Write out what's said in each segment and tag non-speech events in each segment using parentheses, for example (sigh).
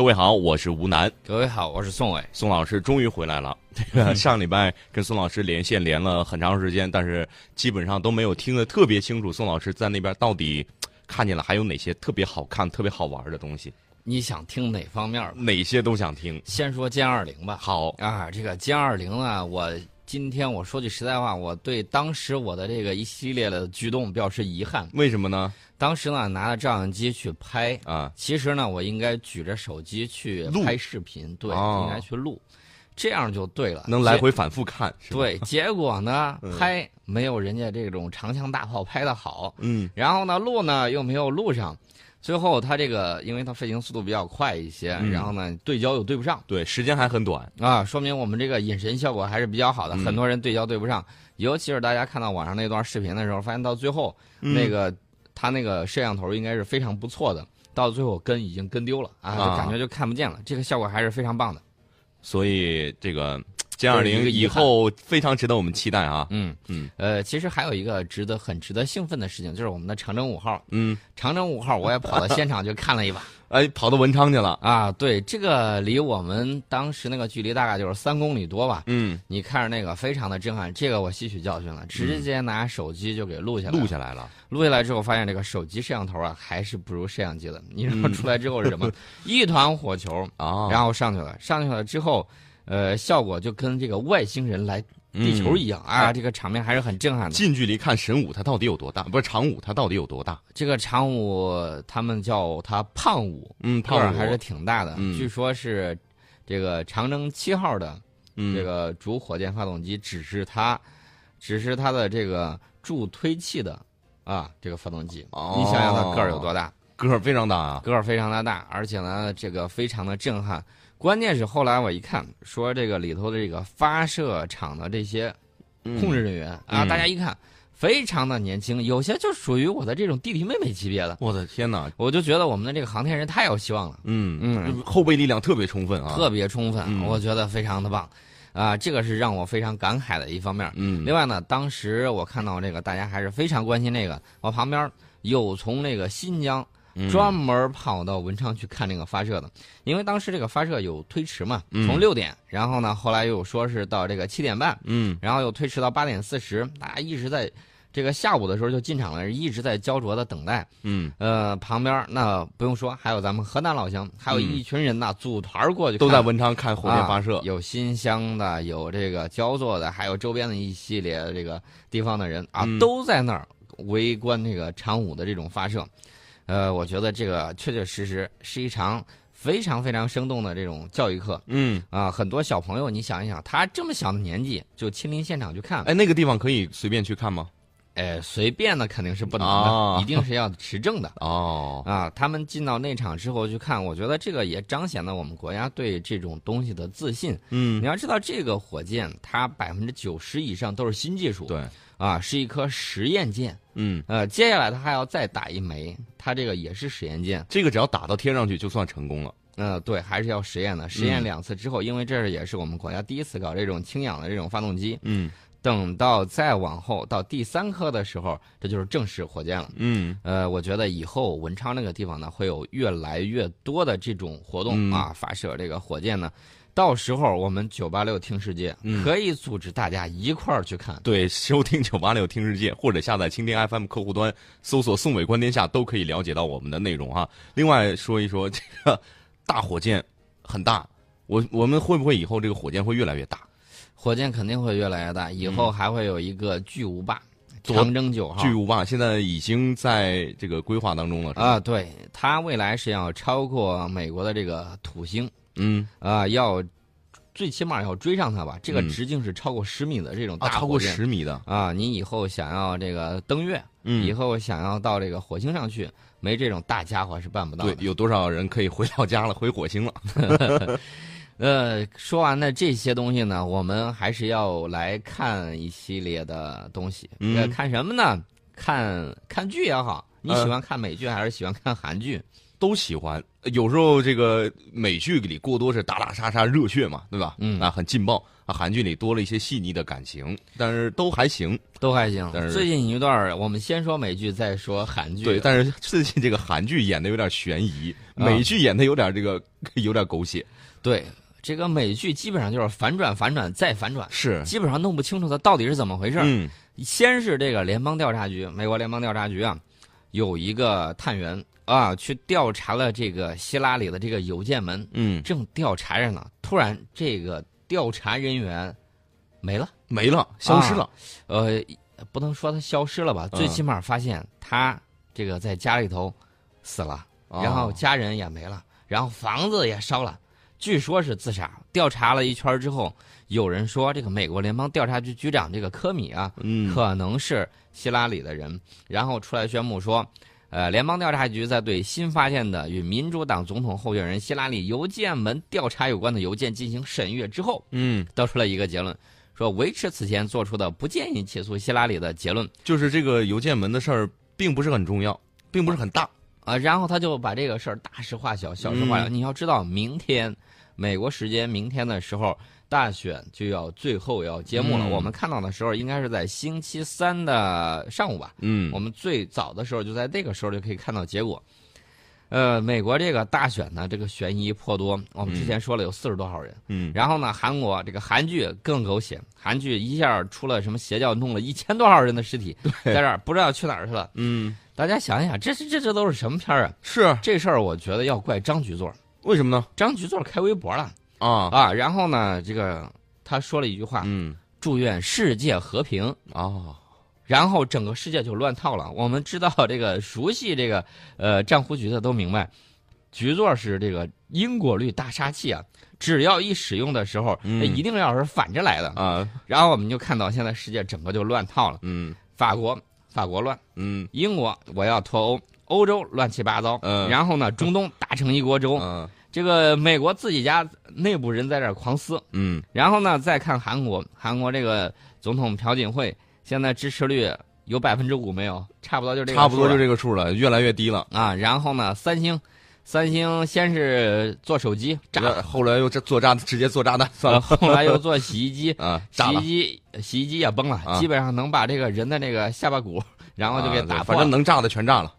各位好，我是吴楠。各位好，我是宋伟。宋老师终于回来了。这 (laughs) 个上礼拜跟宋老师连线连了很长时间，但是基本上都没有听得特别清楚。宋老师在那边到底看见了还有哪些特别好看、特别好玩的东西？你想听哪方面？哪些都想听。先说歼二零吧。好啊，这个歼二零呢，我今天我说句实在话，我对当时我的这个一系列的举动表示遗憾。为什么呢？当时呢，拿着照相机去拍啊，其实呢，我应该举着手机去拍视频，对，应该去录，这样就对了，能来回反复看。对，(laughs) 结果呢，拍没有人家这种长枪大炮拍的好，嗯，然后呢，录呢又没有录上。最后，它这个，因为它飞行速度比较快一些，然后呢，对焦又对不上，对，时间还很短。啊，说明我们这个隐身效果还是比较好的。很多人对焦对不上，尤其是大家看到网上那段视频的时候，发现到最后那个它那个摄像头应该是非常不错的，到最后跟已经跟丢了啊，就感觉就看不见了。这个效果还是非常棒的，所以这个。(tsk) 歼二零以后非常值得我们期待啊！嗯嗯，呃，其实还有一个值得很值得兴奋的事情，就是我们的长征五号。嗯，长征五号我也跑到现场去看了一把。哎，跑到文昌去了啊！对，这个离我们当时那个距离大概就是三公里多吧。嗯，你看着那个非常的震撼，这个我吸取教训了，直接拿手机就给录下来。录下来了，录下来之后发现这个手机摄像头啊还是不如摄像机的。你知道出来之后是什么？(laughs) 一团火球啊！然后上去了，上去了之后。呃，效果就跟这个外星人来地球一样啊！这个场面还是很震撼的。近距离看神武，它到底有多大？不是长武，它到底有多大？这个长武，他们叫它胖武，嗯，个儿还是挺大的。据说是这个长征七号的这个主火箭发动机，只是它，只是它的这个助推器的啊，这个发动机。你想想它个儿有多大？个儿非常大啊！个儿非常的大，而且呢，这个非常的震撼。关键是后来我一看，说这个里头的这个发射场的这些控制人员啊，大家一看非常的年轻，有些就属于我的这种弟弟妹妹级别的。我的天哪！我就觉得我们的这个航天人太有希望了。嗯嗯，后备力量特别充分啊，特别充分，我觉得非常的棒啊，这个是让我非常感慨的一方面。嗯，另外呢，当时我看到这个大家还是非常关心这个，我旁边有从那个新疆。专门跑到文昌去看这个发射的，因为当时这个发射有推迟嘛，从六点，然后呢，后来又说是到这个七点半，嗯，然后又推迟到八点四十，大家一直在这个下午的时候就进场了，一直在焦灼的等待，嗯，呃，旁边那不用说，还有咱们河南老乡，还有一群人呐，组团过去，都在文昌看火箭发射，有新乡的，有这个焦作的，还有周边的一系列这个地方的人啊，都在那儿围观这个长五的这种发射。呃，我觉得这个确确实实是一场非常非常生动的这种教育课。嗯啊，很多小朋友，你想一想，他这么小的年纪就亲临现场去看。哎，那个地方可以随便去看吗？哎，随便的肯定是不能的，一定是要持证的。(laughs) 哦啊，他们进到内场之后去看，我觉得这个也彰显了我们国家对这种东西的自信。嗯，你要知道，这个火箭它百分之九十以上都是新技术。对。啊，是一颗实验箭，嗯，呃，接下来它还要再打一枚，它这个也是实验箭，这个只要打到天上去就算成功了。嗯，对，还是要实验的，实验两次之后，因为这也是我们国家第一次搞这种氢氧的这种发动机，嗯，等到再往后到第三颗的时候，这就是正式火箭了，嗯，呃，我觉得以后文昌那个地方呢，会有越来越多的这种活动啊，发射这个火箭呢。到时候我们九八六听世界可以组织大家一块儿去看，对，收听九八六听世界或者下载蜻蜓 FM 客户端，搜索“宋伟观天下”都可以了解到我们的内容哈。另外说一说这个大火箭很大，我我们会不会以后这个火箭会越来越大？火箭肯定会越来越大，以后还会有一个巨无霸，长征九号巨无霸，现在已经在这个规划当中了啊。对，它未来是要超过美国的这个土星。嗯啊，要最起码要追上它吧？这个直径是超过十米的这种大超过十米的啊！你以后想要这个登月，以后想要到这个火星上去，没这种大家伙是办不到的。对，有多少人可以回老家了？回火星了？(laughs) 呃，说完了这些东西呢，我们还是要来看一系列的东西。嗯，看什么呢？看看剧也好。你喜欢看美剧还是喜欢看韩剧？都喜欢。有时候这个美剧里过多是打打杀杀、热血嘛，对吧？嗯啊，很劲爆。啊，韩剧里多了一些细腻的感情，但是都还行。都还行但。是最近一段，我们先说美剧，再说韩剧。对，但是最近这个韩剧演的有点悬疑，啊美剧演的有点这个 (laughs) 有点狗血。对这个美剧基本上就是反转、反转再反转，是，基本上弄不清楚它到底是怎么回事。嗯先是这个联邦调查局，美国联邦调查局啊，有一个探员啊，去调查了这个希拉里的这个邮件门，嗯，正调查着呢，突然这个调查人员没了，没了，消失了。呃，不能说他消失了吧，嗯最起码发现他这个在家里头死了，哦然后家人也没了，然后房子也烧了，据说是自杀。调查了一圈之后，有人说这个美国联邦调查局局长这个科米啊，嗯，可能是希拉里的人，然后出来宣布说，呃，联邦调查局在对新发现的与民主党总统候选人希拉里邮件门调查有关的邮件进行审阅之后，嗯，得出了一个结论，说维持此前做出的不建议起诉希拉里的结论就是这个邮件门的事儿，并不是很重要，并不是很大。啊，然后他就把这个事儿大事化小，小事化了。你要知道，明天美国时间明天的时候，大选就要最后要揭幕了。嗯我们看到的时候，应该是在星期三的上午吧。嗯我们最早的时候就在那个时候就可以看到结果。呃，美国这个大选呢，这个悬疑颇多。我们之前说了有四十多号人，嗯，然后呢，韩国这个韩剧更狗血，韩剧一下出了什么邪教，弄了一千多号人的尸体在这儿，不知道去哪儿去了。嗯，大家想一想，这这这这都是什么片儿啊？是这事儿我觉得要怪张局座，为什么呢？张局座开微博了啊，啊，然后呢，这个他说了一句话，嗯，祝愿世界和平。哦，然后整个世界就乱套了。我们知道 (laughs) 这个熟悉这个呃战狐局的都明白，局座是这个因果律大杀器啊，只要一使用的时候，嗯那一定要是反着来的。啊，然后我们就看到现在世界整个就乱套了，嗯法国法国乱，嗯英国我要脱欧。欧洲乱七八糟，嗯然后呢，中东打成一锅粥。嗯这个美国自己家内部人在这儿狂撕，嗯，然后呢，再看韩国，韩国这个总统朴槿惠现在支持率有百分之五没有？差不多就这个差不多就这个数了，越来越低了。啊。然后呢，三星，三星先是做手机炸，后来又这做炸，直接做炸弹算呃了后来又做洗衣机，(laughs) 啊，洗衣，机洗衣机也崩了，啊基本上能把这个人的那个下巴骨，然后就给打。反正能炸的全炸了。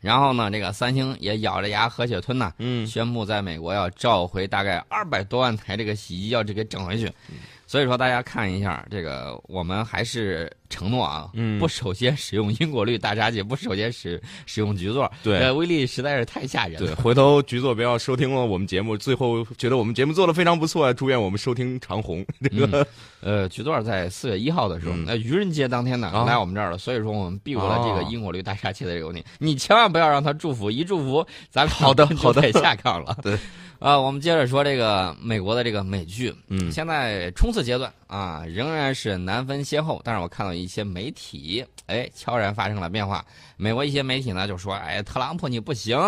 然后呢，这个三星也咬着牙和血吞呐，嗯宣布在美国要召回大概二百多万台这个洗衣机，要这给整回去。嗯所以说，大家看一下这个，我们还是承诺啊，嗯不首先使用因果律大杀器，不首先使使用局座，对呃，威力实在是太吓人对，了。回头局座不要收听了我们节目，最后觉得我们节目做的非常不错，祝愿我们收听长虹。这个呃，局座在四月一号的时候，嗯那、愚人节当天呢、啊来我们这儿了，所以说我们避过了这个哦因果律大杀器的这个问题。你千万不要让他祝福，一祝福咱们好的就好的得下岗了。(laughs) 对，啊，我们接着说这个美国的这个美剧，嗯现在冲刺阶段啊，仍然是难分先后。但是我看到一些媒体，哎，悄然发生了变化。美国一些媒体呢就说，哎，特朗普你不行，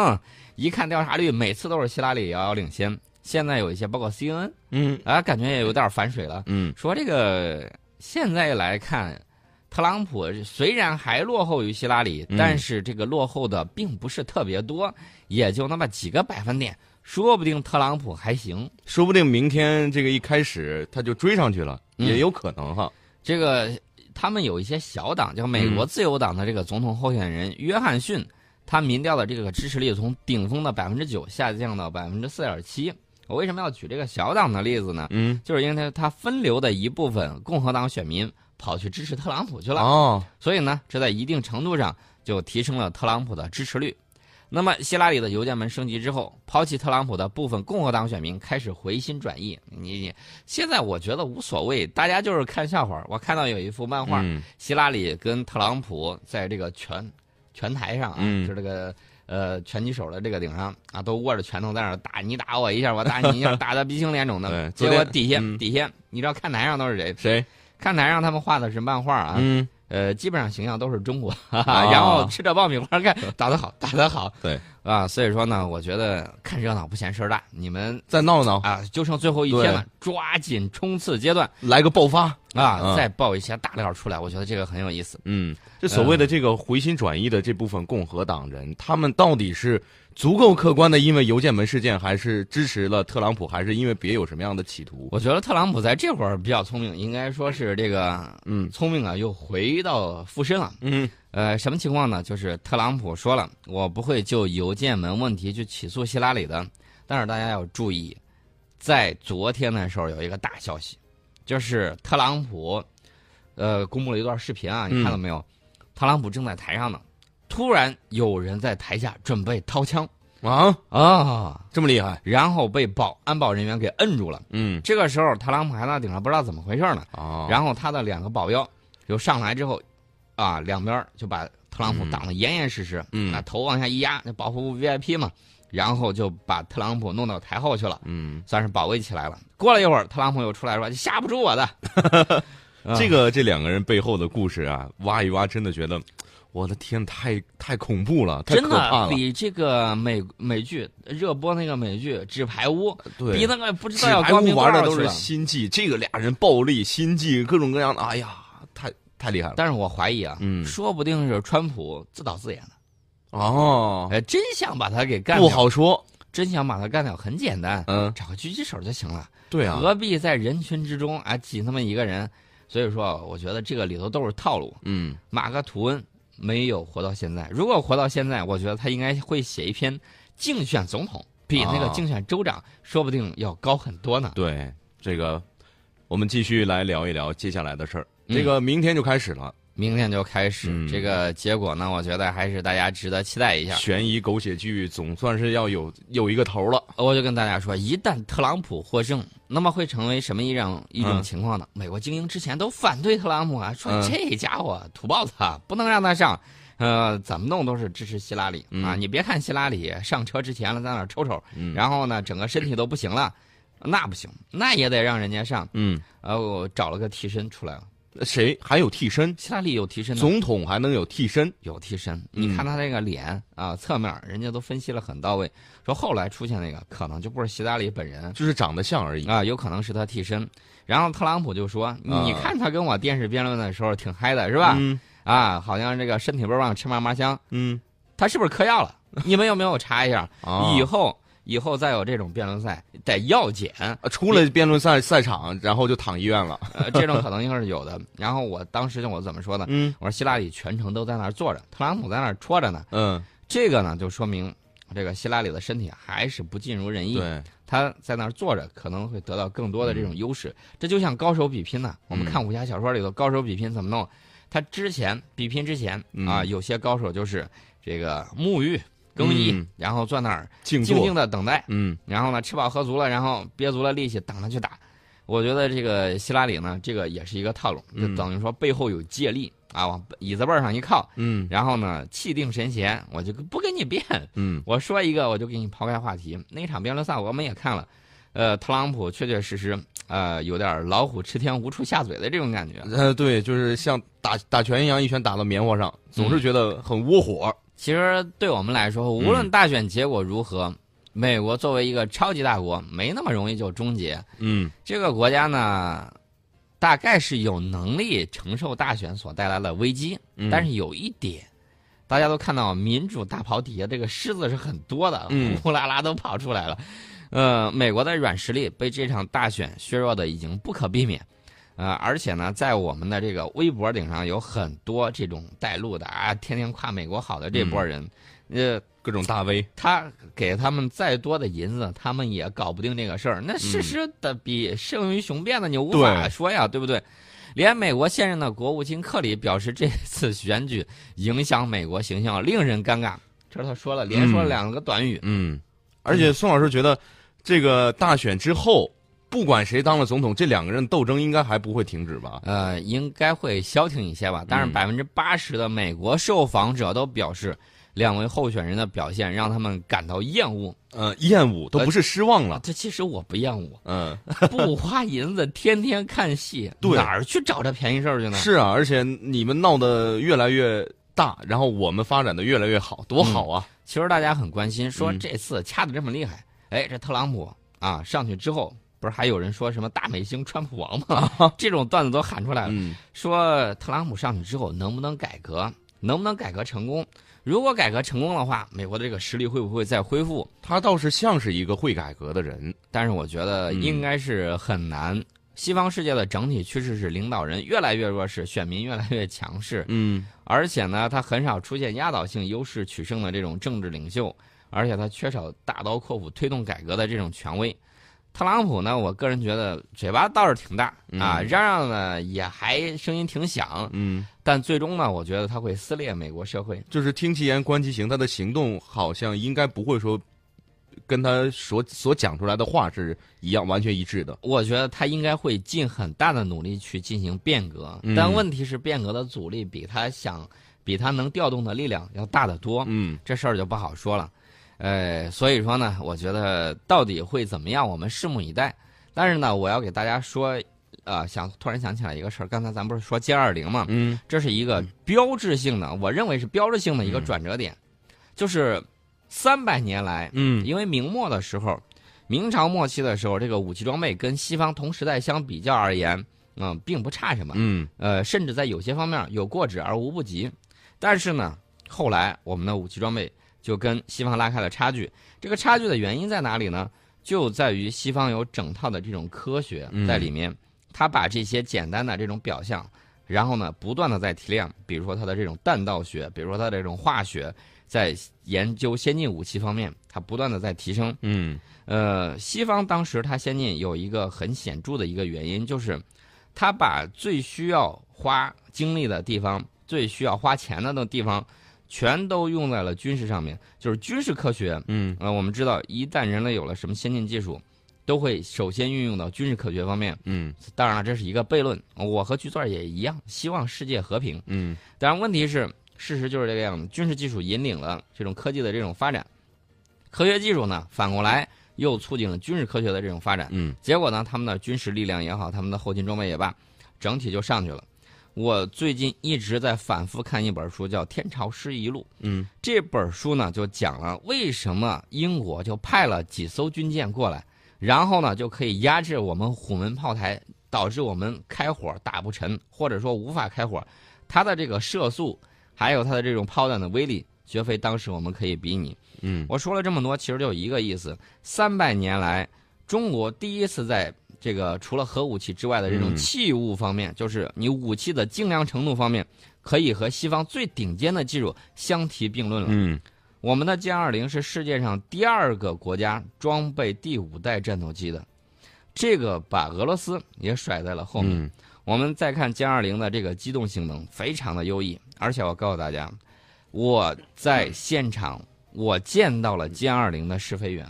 一看调查率，每次都是希拉里遥遥领先。现在有一些，包括 CNN 嗯啊，感觉也有点反水了，嗯说这个现在来看。特朗普虽然还落后于希拉里，嗯但是这个落后的并不是特别多，也就那么几个百分点，说不定特朗普还行。说不定明天这个一开始他就追上去了，嗯也有可能哈。这个他们有一些小党，叫美国自由党的这个总统候选人约翰逊，他民调的这个支持率从顶峰的百分之九下降到百分之四点七。我为什么要举这个小党的例子呢？嗯就是因为他分流的一部分共和党选民跑去支持特朗普去了，哦，所以呢，这在一定程度上就提升了特朗普的支持率。那么，希拉里的邮件门升级之后，抛弃特朗普的部分共和党选民开始回心转意。你你现在我觉得无所谓，大家就是看笑话。我看到有一幅漫画，嗯希拉里跟特朗普在这个拳拳台上啊，嗯就这个呃拳击手的这个顶上啊，都握着拳头在那打你打我一下，我打你一下，打得鼻青脸肿的。结果底下、嗯底下，你知道看台上都是谁？谁？看台上他们画的是漫画啊，嗯呃，基本上形象都是中国，(laughs) 哈啊哈，然后吃着爆米花看打得好，打得好，对啊，所以说呢，我觉得看热闹不嫌事儿大，你们再闹闹，啊就剩最后一天了，抓紧冲刺阶段来个爆发。啊，嗯再爆一些大料出来，我觉得这个很有意思。嗯，这所谓的这个回心转意的这部分共和党人，他们到底是足够客观的因为邮件门事件，还是支持了特朗普，还是因为别有什么样的企图？我觉得特朗普在这会儿比较聪明，应该说是这个嗯聪明啊，又回到附身了。嗯呃，什么情况呢？就是特朗普说了，我不会就邮件门问题去起诉希拉里的。但是大家要注意，在昨天的时候有一个大消息，就是特朗普，呃，公布了一段视频啊，你看到没有？特朗普正在台上呢，突然有人在台下准备掏枪啊，啊，这么厉害？然后被保安保人员给摁住了。嗯这个时候，特朗普还在顶上不知道怎么回事呢。哦，然后他的两个保镖就上来之后，啊，两边就把特朗普挡得严严实实，嗯那，头往下一压，那保护 VIP 嘛，然后就把特朗普弄到台后去了，嗯，算是保卫起来了。过了一会儿，特朗普又出来说：“吓不住我的。啊 (laughs) 这个这两个人背后的故事啊，挖一挖，真的觉得，我的天，太太恐怖了，太真可怕了。的比这个美美剧热播那个美剧《纸牌屋》对，比那个不知道要光明屋玩的都是心计，这个俩人暴力心计，各种各样的，哎呀，太太厉害了。但是我怀疑啊，嗯说不定是川普自导自演的，哦，哎，真想把他给干掉不，好说。真想把他干掉，很简单，嗯，找个狙击手就行了。对啊，何必在人群之中啊挤那么一个人？所以说，我觉得这个里头都是套路。嗯，马克吐温没有活到现在，如果活到现在，我觉得他应该会写一篇竞选总统，比那个啊竞选州长说不定要高很多呢。对，这个我们继续来聊一聊接下来的事儿。嗯这个明天就开始了，明天就开始，嗯这个结果呢，我觉得还是大家值得期待一下。悬疑狗血剧总算是要有有一个头了。我就跟大家说，一旦特朗普获胜，那么会成为什么一种一种嗯情况呢？美国精英之前都反对特朗普啊，说嗯这家伙土包子啊，不能让他上。呃，怎么弄都是支持希拉里、啊！嗯你别看希拉里上车之前了，在那抽抽，嗯然后呢，整个身体都不行了，那不行，那也得让人家上。嗯，呃，我找了个替身出来了，谁还有替身？希拉里有替身，总统还能有替身？有替身。嗯你看他那个脸啊，侧面人家都分析了很到位，说后来出现那个可能就不是希拉里本人，就是长得像而已。啊，有可能是他替身。然后特朗普就说：“你看他跟我电视辩论的时候挺嗨的，是吧？嗯啊，好像这个身体倍儿棒，吃嘛嘛香。嗯他是不是嗑药了？你们有没有查一下？啊，(laughs) 以后以后再有这种辩论赛得药检，啊出了辩论赛赛场，然后就躺医院了。呃，这种可能性是有的。然后我当时就我怎么说呢？嗯我说希拉里全程都在那儿坐着，特朗普在那儿戳着呢。嗯，这个呢，就说明这个希拉里的身体还是不尽如人意。对，他在那儿坐着，可能会得到更多的这种优势。这就像高手比拼呢、我们嗯看武侠小说里头高手比拼怎么弄？他之前比拼之前、嗯啊，有些高手就是这个沐浴更衣，嗯然后坐那儿静静静。的等待，嗯然后呢吃饱喝足了，然后憋足了力气等他去打。我觉得这个希拉里呢，这个也是一个套路，就嗯等于说背后有借力啊，往椅子背上一靠，嗯然后呢气定神闲，我就不跟你辩，嗯我说一个，我就给你抛开话题。那场辩论赛我们也看了，呃，特朗普确确实实，呃，有点老虎吃天无处下嘴的这种感觉。呃，对，就是像打打拳一样，一拳打到棉花上，总是觉得很窝火。其实对我们来说，无论大选结果如何，美国作为一个超级大国，没那么容易就终结。嗯这个国家呢，大概是有能力承受大选所带来的危机，嗯但是有一点。大家都看到民主大炮底下这个狮子是很多的，嗯呼啦啦都跑出来了。呃，美国的软实力被这场大选削弱的已经不可避免。呃，而且呢，在我们的这个微博顶上有很多这种带路的啊，天天夸美国好的这波人，呃，各种大 V。他给他们再多的银子，他们也搞不定这个事儿。那事实的比胜于雄辩的，你无法说呀，对不对？连美国现任的国务卿克里表示，这次选举影响美国形象，令人尴尬。这是他说了，连说了两个短语。嗯，而且宋老师觉得，这个大选之后，不管谁当了总统，这两个人斗争应该还不会停止吧？呃，应该会消停一些吧。但是嗯百分之八十的美国受访者都表示，两位候选人的表现让他们感到厌恶。呃，厌恶都不是失望了。这其实我不厌恶，嗯，(laughs) (laughs) 不花银子，天天看戏，对哪儿去找这便宜事儿去呢？是啊，而且你们闹得越来越大，然后我们发展的越来越好，多好啊！其实大家很关心，说嗯这次掐的这么厉害，哎，这特朗普啊上去之后，不是还有人说什么大美星川普王吗？(laughs) 这种段子都喊出来了，嗯说特朗普上去之后能不能改革，能不能改革成功？如果改革成功的话，美国的这个实力会不会再恢复？他倒是像是一个会改革的人，但是我觉得应该是很难。西方世界的整体趋势是领导人越来越弱势，选民越来越强势。嗯，而且呢，他很少出现压倒性优势取胜的这种政治领袖，而且他缺少大刀阔斧推动改革的这种权威。特朗普呢，我个人觉得嘴巴倒是挺大啊，嚷嚷呢也还声音挺响，嗯，但最终呢，我觉得他会撕裂美国社会。就是听其言观其行，他的行动好像应该不会说跟他所所讲出来的话是一样完全一致的。我觉得他应该会尽很大的努力去进行变革，但问题是变革的阻力比他想比他能调动的力量要大得多。嗯，这事儿就不好说了。呃，所以说呢，我觉得到底会怎么样，我们拭目以待。但是呢，我要给大家说，啊，想突然想起来一个事儿，刚才咱不是说歼二零嘛，嗯，这是一个标志性的，我认为是标志性的一个转折点，就是三百年来，嗯，因为明末的时候，明朝末期的时候，这个武器装备跟西方同时代相比较而言，嗯，并不差什么，嗯，呃，甚至在有些方面有过之而无不及。但是呢，后来我们的武器装备。就跟西方拉开了差距，这个差距的原因在哪里呢？就在于西方有整套的这种科学在里面，他把这些简单的这种表象，然后呢不断的在提炼，比如说它的这种弹道学，比如说它的这种化学，在研究先进武器方面，它不断的在提升。嗯，呃，西方当时它先进有一个很显著的一个原因，就是他把最需要花精力的地方，最需要花钱的那地方。全都用在了军事上面，就是军事科学。嗯，呃，我们知道，一旦人类有了什么先进技术，都会首先运用到军事科学方面。嗯，当然了，这是一个悖论。我和菊钻也一样，希望世界和平。嗯，当然，问题是，事实就是这个样子。军事技术引领了这种科技的这种发展，科学技术呢，反过来又促进了军事科学的这种发展。嗯，结果呢，他们的军事力量也好，他们的后勤装备也罢，整体就上去了。我最近一直在反复看一本书，叫《天朝失一录》。嗯，这本书呢就讲了为什么英国就派了几艘军舰过来，然后呢就可以压制我们虎门炮台，导致我们开火打不沉，或者说无法开火。它的这个射速，还有它的这种炮弹的威力，绝非当时我们可以比拟。嗯，我说了这么多，其实就一个意思：三百年来，中国第一次在。这个除了核武器之外的这种器物方面，就是你武器的精良程度方面，可以和西方最顶尖的技术相提并论了。嗯，我们的歼二零是世界上第二个国家装备第五代战斗机的，这个把俄罗斯也甩在了后面。我们再看歼二零的这个机动性能非常的优异，而且我告诉大家，我在现场我见到了歼二零的试飞员，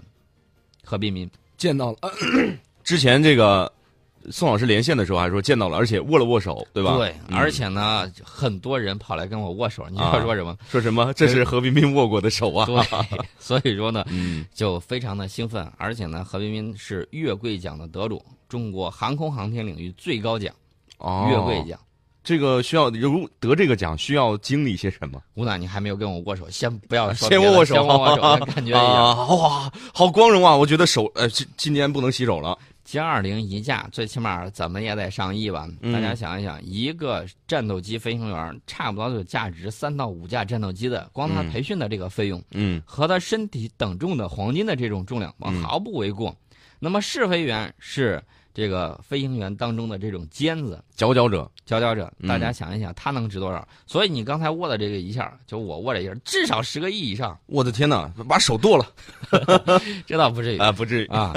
何冰冰见到了。(coughs) 之前这个宋老师连线的时候还说见到了，而且握了握手，对吧？对，而且呢，很多人跑来跟我握手，你知道说什么？说什么？这是何冰冰握过的手啊！对，(laughs) 所以说呢，嗯，就非常的兴奋，而且呢，何冰冰是月桂奖的得主，中国航空航天领域最高奖，哦，月桂奖。这个需要如得这个奖需要经历些什么？吴楠，你还没有跟我握手，先不要说，先握握手，先握握手，感觉一下，(laughs) 哇，好光荣啊！我觉得手，呃，今今年不能洗手了。歼二零一架，最起码怎么也得上亿吧？大家想一想，一个战斗机飞行员差不多就价值三到五架战斗机的，光他培训的这个费用，嗯，和他身体等重的黄金的这种重量，我毫不为过。那么试飞员是这个飞行员当中的这种尖子、佼佼者、佼佼者，大家想一想，他能值多少？所以你刚才握的这个一下，就我握这一下，至少十个亿以上。我的天哪，把手剁了，(laughs) 这倒不至于 (laughs) 啊，不至于啊。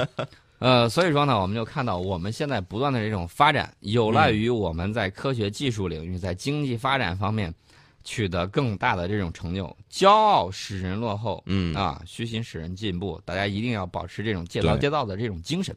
呃，所以说呢，我们就看到我们现在不断的这种发展，有赖于我们在科学技术领域、在经济发展方面取得更大的这种成就。骄傲使人落后，嗯啊，虚心使人进步。大家一定要保持这种戒骄戒躁的这种精神。